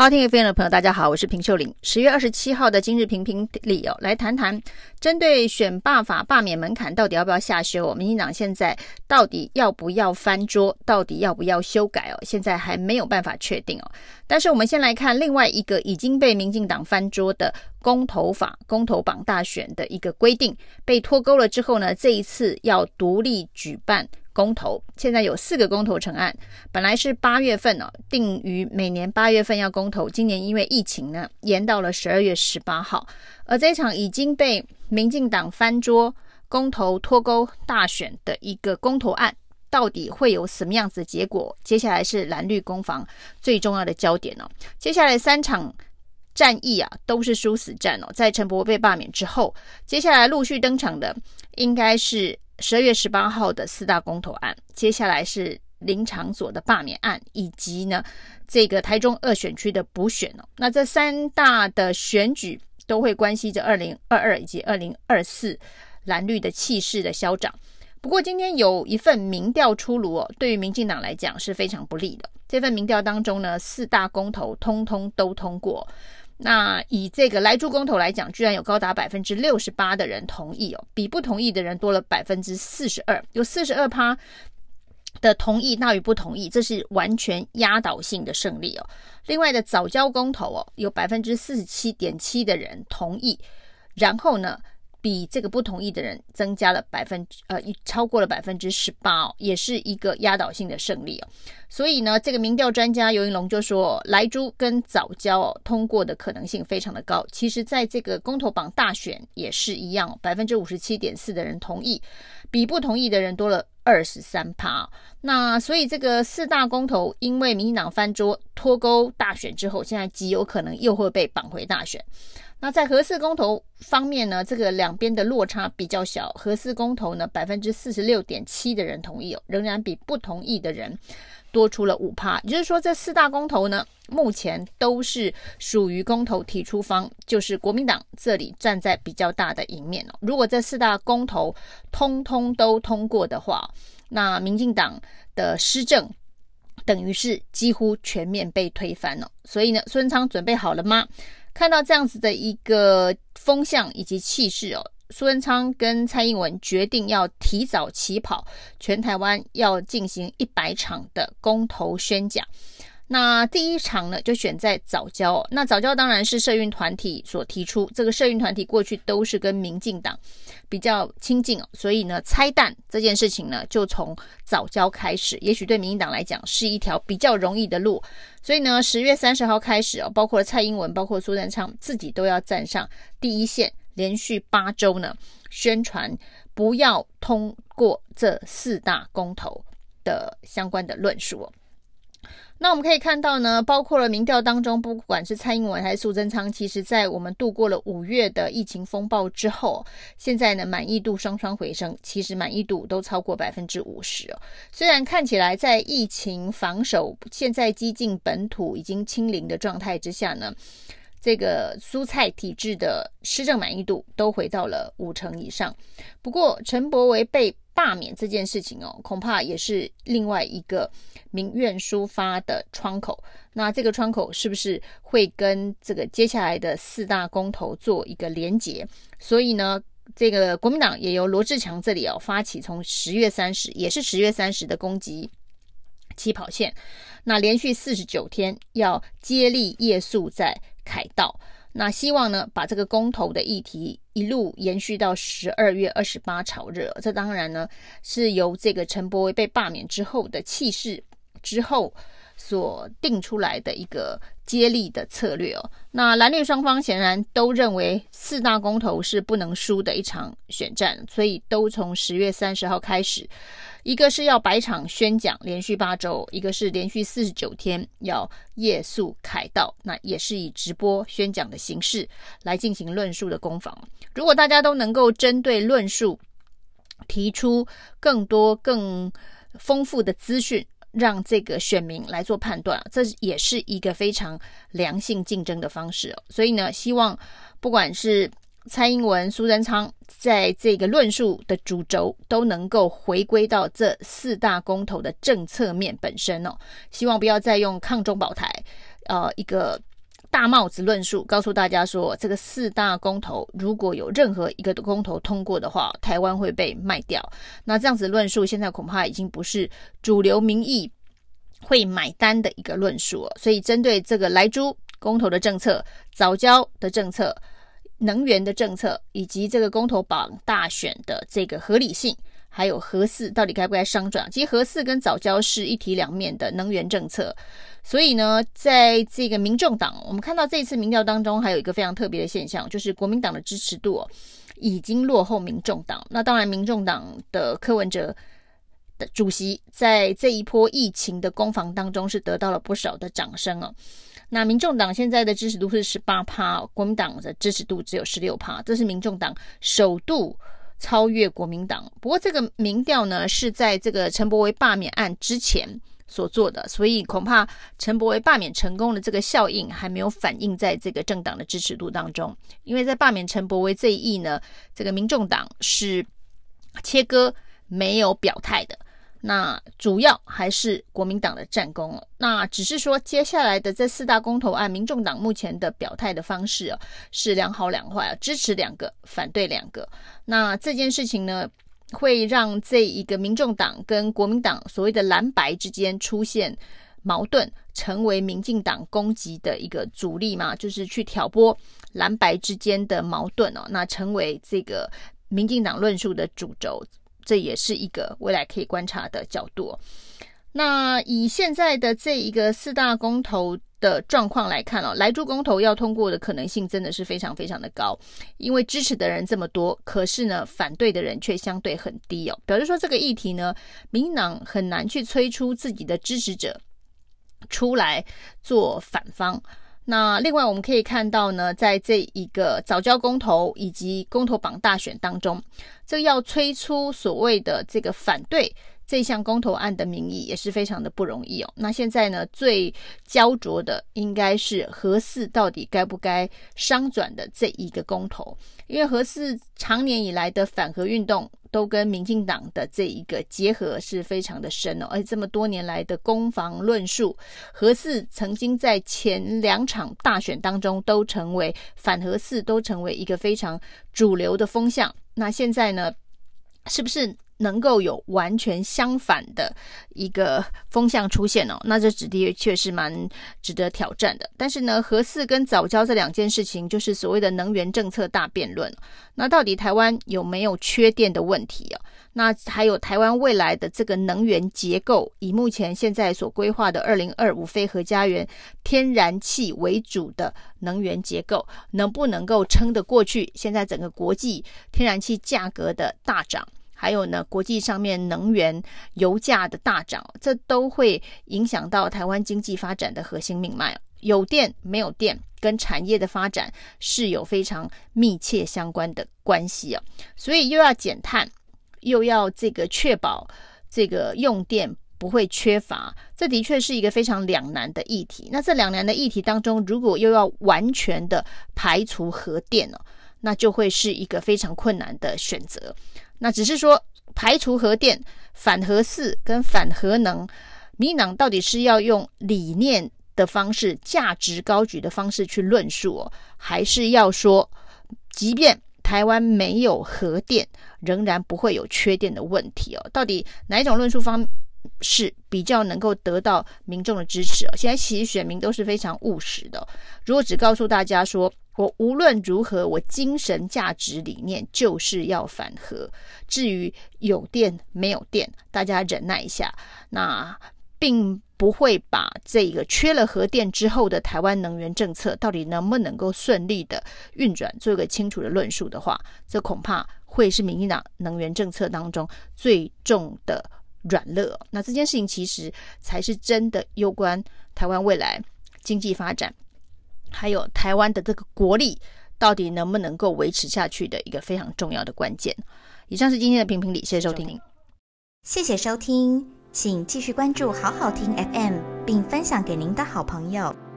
好，听 FM 的朋友，大家好，我是平秀玲。十月二十七号的今日评评理哦，来谈谈针对选罢法罢免门槛到底要不要下修？民进党现在到底要不要翻桌？到底要不要修改哦？现在还没有办法确定哦。但是我们先来看另外一个已经被民进党翻桌的公投法、公投榜大选的一个规定被脱钩了之后呢，这一次要独立举办。公投现在有四个公投成案，本来是八月份哦，定于每年八月份要公投，今年因为疫情呢，延到了十二月十八号。而这场已经被民进党翻桌公投脱钩大选的一个公投案，到底会有什么样子的结果？接下来是蓝绿攻防最重要的焦点哦。接下来三场战役啊，都是殊死战哦。在陈伯被罢免之后，接下来陆续登场的应该是。十二月十八号的四大公投案，接下来是林场所的罢免案，以及呢这个台中二选区的补选哦。那这三大的选举都会关系着二零二二以及二零二四蓝绿的气势的消长。不过今天有一份民调出炉哦，对于民进党来讲是非常不利的。这份民调当中呢，四大公投通通都通过。那以这个来猪公投来讲，居然有高达百分之六十八的人同意哦，比不同意的人多了百分之四十二，有四十二趴的同意大于不同意，这是完全压倒性的胜利哦。另外的早教公投哦，有百分之四十七点七的人同意，然后呢，比这个不同意的人增加了百分之呃，超过了百分之十八哦，也是一个压倒性的胜利哦。所以呢，这个民调专家游云龙就说，莱猪跟早交哦通过的可能性非常的高。其实，在这个公投榜大选也是一样，百分之五十七点四的人同意，比不同意的人多了二十三趴。那所以这个四大公投，因为民进党翻桌脱钩大选之后，现在极有可能又会被绑回大选。那在核四公投方面呢，这个两边的落差比较小。核四公投呢，百分之四十六点七的人同意哦，仍然比不同意的人多出了五趴。也就是说，这四大公投呢，目前都是属于公投提出方，就是国民党这里站在比较大的赢面哦。如果这四大公投通通都通过的话，那民进党的施政等于是几乎全面被推翻了。所以呢，苏贞昌准备好了吗？看到这样子的一个风向以及气势哦，苏贞昌跟蔡英文决定要提早起跑，全台湾要进行一百场的公投宣讲。那第一场呢，就选在藻礁。那早教当然是社运团体所提出，这个社运团体过去都是跟民进党比较亲近哦，所以呢，拆弹这件事情呢，就从早教开始，也许对民进党来讲是一条比较容易的路。所以呢，十月三十号开始哦，包括蔡英文，包括苏贞昌自己都要站上第一线，连续八周呢，宣传不要通过这四大公投的相关的论述哦。那我们可以看到呢，包括了民调当中，不管是蔡英文还是苏贞昌，其实在我们度过了五月的疫情风暴之后，现在呢满意度双双回升，其实满意度都超过百分之五十哦。虽然看起来在疫情防守、现在基进本土已经清零的状态之下呢，这个蔬菜体制的施政满意度都回到了五成以上。不过陈柏维被罢免这件事情哦，恐怕也是另外一个民怨抒发的窗口。那这个窗口是不是会跟这个接下来的四大公投做一个连结？所以呢，这个国民党也由罗志强这里哦发起，从十月三十，也是十月三十的攻击起跑线。那连续四十九天要接力夜宿在凯道。那希望呢，把这个公投的议题一路延续到十二月二十八炒热。这当然呢，是由这个陈柏威被罢免之后的气势之后所定出来的一个接力的策略哦。那蓝绿双方显然都认为四大公投是不能输的一场选战，所以都从十月三十号开始。一个是要百场宣讲，连续八周；一个是连续四十九天要夜宿凯道，那也是以直播宣讲的形式来进行论述的攻防。如果大家都能够针对论述提出更多更丰富的资讯，让这个选民来做判断，这也是一个非常良性竞争的方式哦。所以呢，希望不管是蔡英文、苏贞昌在这个论述的主轴都能够回归到这四大公投的政策面本身哦，希望不要再用抗中保台，呃，一个大帽子论述，告诉大家说，这个四大公投如果有任何一个公投通过的话，台湾会被卖掉。那这样子论述，现在恐怕已经不是主流民意会买单的一个论述了。所以，针对这个莱猪公投的政策、早教的政策、能源的政策，以及这个公投榜大选的这个合理性。还有核四到底该不该商转？其实核四跟早教是一体两面的能源政策，所以呢，在这个民众党，我们看到这次民调当中，还有一个非常特别的现象，就是国民党的支持度已经落后民众党。那当然，民众党的柯文哲的主席在这一波疫情的攻防当中，是得到了不少的掌声哦。那民众党现在的支持度是十八趴，国民党的支持度只有十六趴，这是民众党首度。超越国民党，不过这个民调呢是在这个陈柏惟罢免案之前所做的，所以恐怕陈柏惟罢免成功的这个效应还没有反映在这个政党的支持度当中。因为在罢免陈柏惟这一役呢，这个民众党是切割没有表态的。那主要还是国民党的战功，那只是说接下来的这四大公投案，民众党目前的表态的方式是两好两坏啊，支持两个，反对两个。那这件事情呢，会让这一个民众党跟国民党所谓的蓝白之间出现矛盾，成为民进党攻击的一个主力嘛，就是去挑拨蓝白之间的矛盾哦，那成为这个民进党论述的主轴。这也是一个未来可以观察的角度。那以现在的这一个四大公投的状况来看哦，莱猪公投要通过的可能性真的是非常非常的高，因为支持的人这么多，可是呢，反对的人却相对很低哦，表示说这个议题呢，民党很难去催出自己的支持者出来做反方。那另外我们可以看到呢，在这一个早教公投以及公投榜大选当中，这要催出所谓的这个反对这项公投案的民意也是非常的不容易哦。那现在呢，最焦灼的应该是核四到底该不该商转的这一个公投，因为核四长年以来的反核运动。都跟民进党的这一个结合是非常的深哦，而且这么多年来的攻防论述，核四曾经在前两场大选当中都成为反核四，都成为一个非常主流的风向。那现在呢，是不是？能够有完全相反的一个风向出现哦，那这的确是蛮值得挑战的。但是呢，核四跟早教这两件事情，就是所谓的能源政策大辩论。那到底台湾有没有缺电的问题啊？那还有台湾未来的这个能源结构，以目前现在所规划的二零二五非核家园天然气为主的能源结构，能不能够撑得过去？现在整个国际天然气价格的大涨。还有呢，国际上面能源油价的大涨，这都会影响到台湾经济发展的核心命脉。有电没有电，跟产业的发展是有非常密切相关的关系啊。所以又要减碳，又要这个确保这个用电不会缺乏，这的确是一个非常两难的议题。那这两难的议题当中，如果又要完全的排除核电哦，那就会是一个非常困难的选择。那只是说排除核电、反核四跟反核能，民党到底是要用理念的方式、价值高举的方式去论述哦，还是要说，即便台湾没有核电，仍然不会有缺电的问题哦？到底哪一种论述方式比较能够得到民众的支持哦？现在其实选民都是非常务实的，如果只告诉大家说，我无论如何，我精神价值理念就是要反核。至于有电没有电，大家忍耐一下。那并不会把这个缺了核电之后的台湾能源政策到底能不能够顺利的运转，做一个清楚的论述的话，这恐怕会是民进党能源政策当中最重的软肋。那这件事情其实才是真的攸关台湾未来经济发展。还有台湾的这个国力到底能不能够维持下去的一个非常重要的关键。以上是今天的评评理，谢谢收听。谢谢收听，请继续关注好好听 FM，并分享给您的好朋友。